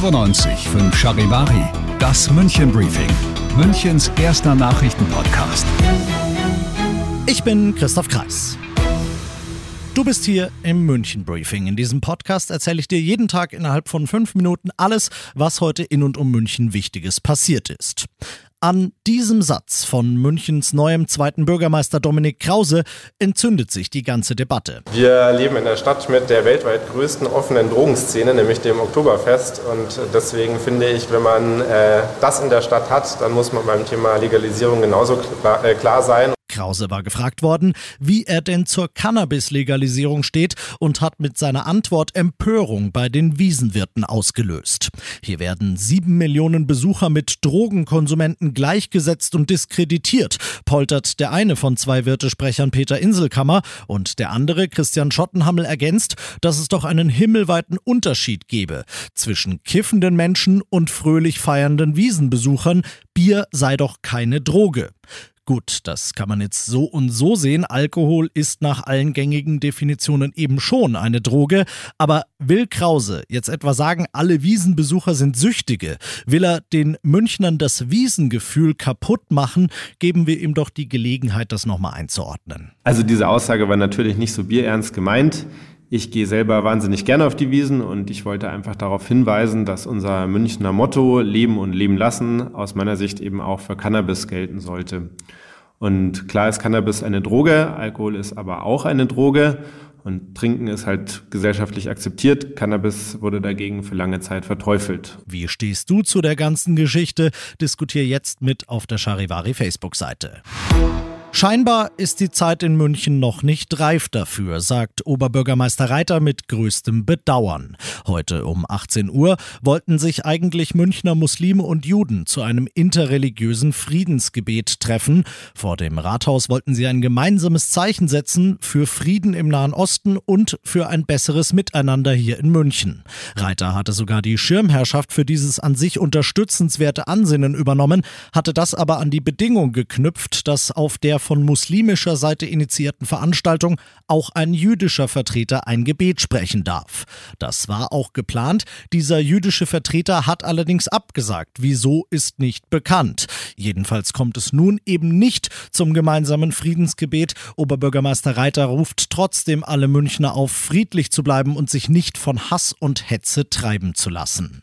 95 5 Charivari, das München Briefing, Münchens erster Nachrichtenpodcast. Ich bin Christoph Kreis. Du bist hier im München Briefing. In diesem Podcast erzähle ich dir jeden Tag innerhalb von fünf Minuten alles, was heute in und um München Wichtiges passiert ist. An diesem Satz von Münchens neuem zweiten Bürgermeister Dominik Krause entzündet sich die ganze Debatte. Wir leben in der Stadt mit der weltweit größten offenen Drogenszene, nämlich dem Oktoberfest. Und deswegen finde ich, wenn man äh, das in der Stadt hat, dann muss man beim Thema Legalisierung genauso klar, äh, klar sein. Krause war gefragt worden, wie er denn zur Cannabis-Legalisierung steht und hat mit seiner Antwort Empörung bei den Wiesenwirten ausgelöst. Hier werden sieben Millionen Besucher mit Drogenkonsumenten gleichgesetzt und diskreditiert, poltert der eine von zwei Wirtesprechern Peter Inselkammer und der andere Christian Schottenhammel ergänzt, dass es doch einen himmelweiten Unterschied gebe zwischen kiffenden Menschen und fröhlich feiernden Wiesenbesuchern. Bier sei doch keine Droge. Gut, das kann man jetzt so und so sehen. Alkohol ist nach allen gängigen Definitionen eben schon eine Droge. Aber will Krause jetzt etwa sagen, alle Wiesenbesucher sind Süchtige? Will er den Münchnern das Wiesengefühl kaputt machen? Geben wir ihm doch die Gelegenheit, das nochmal einzuordnen. Also diese Aussage war natürlich nicht so bierernst gemeint. Ich gehe selber wahnsinnig gerne auf die Wiesen und ich wollte einfach darauf hinweisen, dass unser Münchner Motto Leben und Leben lassen aus meiner Sicht eben auch für Cannabis gelten sollte. Und klar ist Cannabis eine Droge, Alkohol ist aber auch eine Droge und Trinken ist halt gesellschaftlich akzeptiert. Cannabis wurde dagegen für lange Zeit verteufelt. Wie stehst du zu der ganzen Geschichte? Diskutier jetzt mit auf der Charivari Facebook-Seite. Scheinbar ist die Zeit in München noch nicht reif dafür, sagt Oberbürgermeister Reiter mit größtem Bedauern. Heute um 18 Uhr wollten sich eigentlich Münchner Muslime und Juden zu einem interreligiösen Friedensgebet treffen. Vor dem Rathaus wollten sie ein gemeinsames Zeichen setzen für Frieden im Nahen Osten und für ein besseres Miteinander hier in München. Reiter hatte sogar die Schirmherrschaft für dieses an sich unterstützenswerte Ansinnen übernommen, hatte das aber an die Bedingung geknüpft, dass auf der von muslimischer Seite initiierten Veranstaltung auch ein jüdischer Vertreter ein Gebet sprechen darf. Das war auch geplant. Dieser jüdische Vertreter hat allerdings abgesagt. Wieso ist nicht bekannt. Jedenfalls kommt es nun eben nicht zum gemeinsamen Friedensgebet. Oberbürgermeister Reiter ruft trotzdem alle Münchner auf, friedlich zu bleiben und sich nicht von Hass und Hetze treiben zu lassen.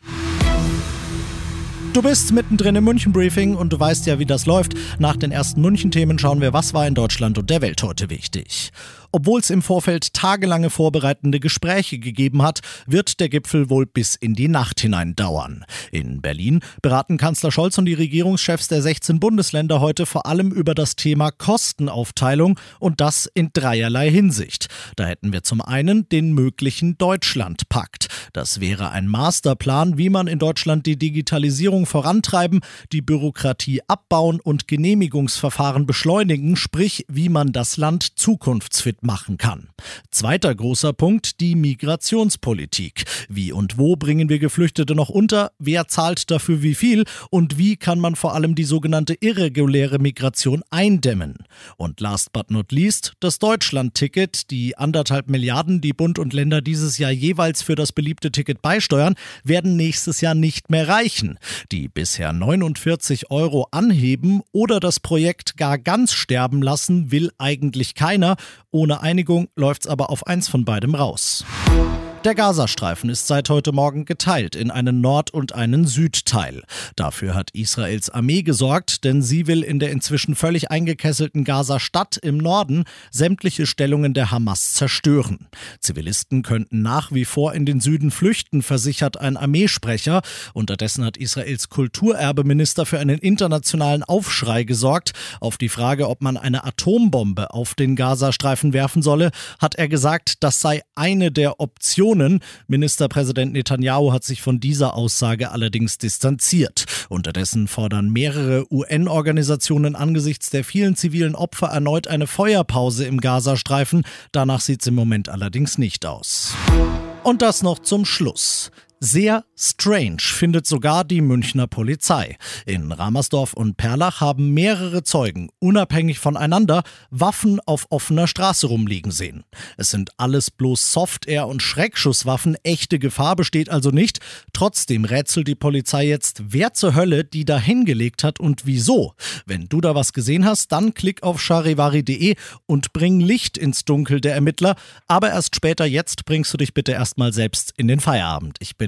Du bist mittendrin im München Briefing und du weißt ja, wie das läuft. Nach den ersten München Themen schauen wir, was war in Deutschland und der Welt heute wichtig. Obwohl es im Vorfeld tagelange vorbereitende Gespräche gegeben hat, wird der Gipfel wohl bis in die Nacht hinein dauern. In Berlin beraten Kanzler Scholz und die Regierungschefs der 16 Bundesländer heute vor allem über das Thema Kostenaufteilung und das in dreierlei Hinsicht. Da hätten wir zum einen den möglichen Deutschlandpakt. Das wäre ein Masterplan, wie man in Deutschland die Digitalisierung vorantreiben, die Bürokratie abbauen und Genehmigungsverfahren beschleunigen, sprich wie man das Land zukunftsfit machen kann. Zweiter großer Punkt, die Migrationspolitik. Wie und wo bringen wir Geflüchtete noch unter? Wer zahlt dafür wie viel? Und wie kann man vor allem die sogenannte irreguläre Migration eindämmen? Und last but not least, das Deutschland-Ticket. Die anderthalb Milliarden, die Bund und Länder dieses Jahr jeweils für das beliebte Ticket beisteuern, werden nächstes Jahr nicht mehr reichen. Die bisher 49 Euro anheben oder das Projekt gar ganz sterben lassen, will eigentlich keiner. Ohne ohne Einigung läuft's aber auf eins von beidem raus. Der Gazastreifen ist seit heute Morgen geteilt in einen Nord- und einen Südteil. Dafür hat Israels Armee gesorgt, denn sie will in der inzwischen völlig eingekesselten Gaza-Stadt im Norden sämtliche Stellungen der Hamas zerstören. Zivilisten könnten nach wie vor in den Süden flüchten, versichert ein Armeesprecher. Unterdessen hat Israels Kulturerbeminister für einen internationalen Aufschrei gesorgt. Auf die Frage, ob man eine Atombombe auf den Gazastreifen werfen solle, hat er gesagt, das sei eine der Optionen Sanktionen. Ministerpräsident Netanyahu hat sich von dieser Aussage allerdings distanziert. Unterdessen fordern mehrere UN-Organisationen angesichts der vielen zivilen Opfer erneut eine Feuerpause im Gazastreifen. Danach sieht es im Moment allerdings nicht aus. Und das noch zum Schluss. Sehr strange findet sogar die Münchner Polizei. In Ramersdorf und Perlach haben mehrere Zeugen unabhängig voneinander Waffen auf offener Straße rumliegen sehen. Es sind alles bloß Soft-Air- und Schreckschusswaffen, echte Gefahr besteht also nicht. Trotzdem rätselt die Polizei jetzt, wer zur Hölle die da hingelegt hat und wieso. Wenn du da was gesehen hast, dann klick auf charivari.de und bring Licht ins Dunkel der Ermittler. Aber erst später jetzt bringst du dich bitte erstmal selbst in den Feierabend. Ich bin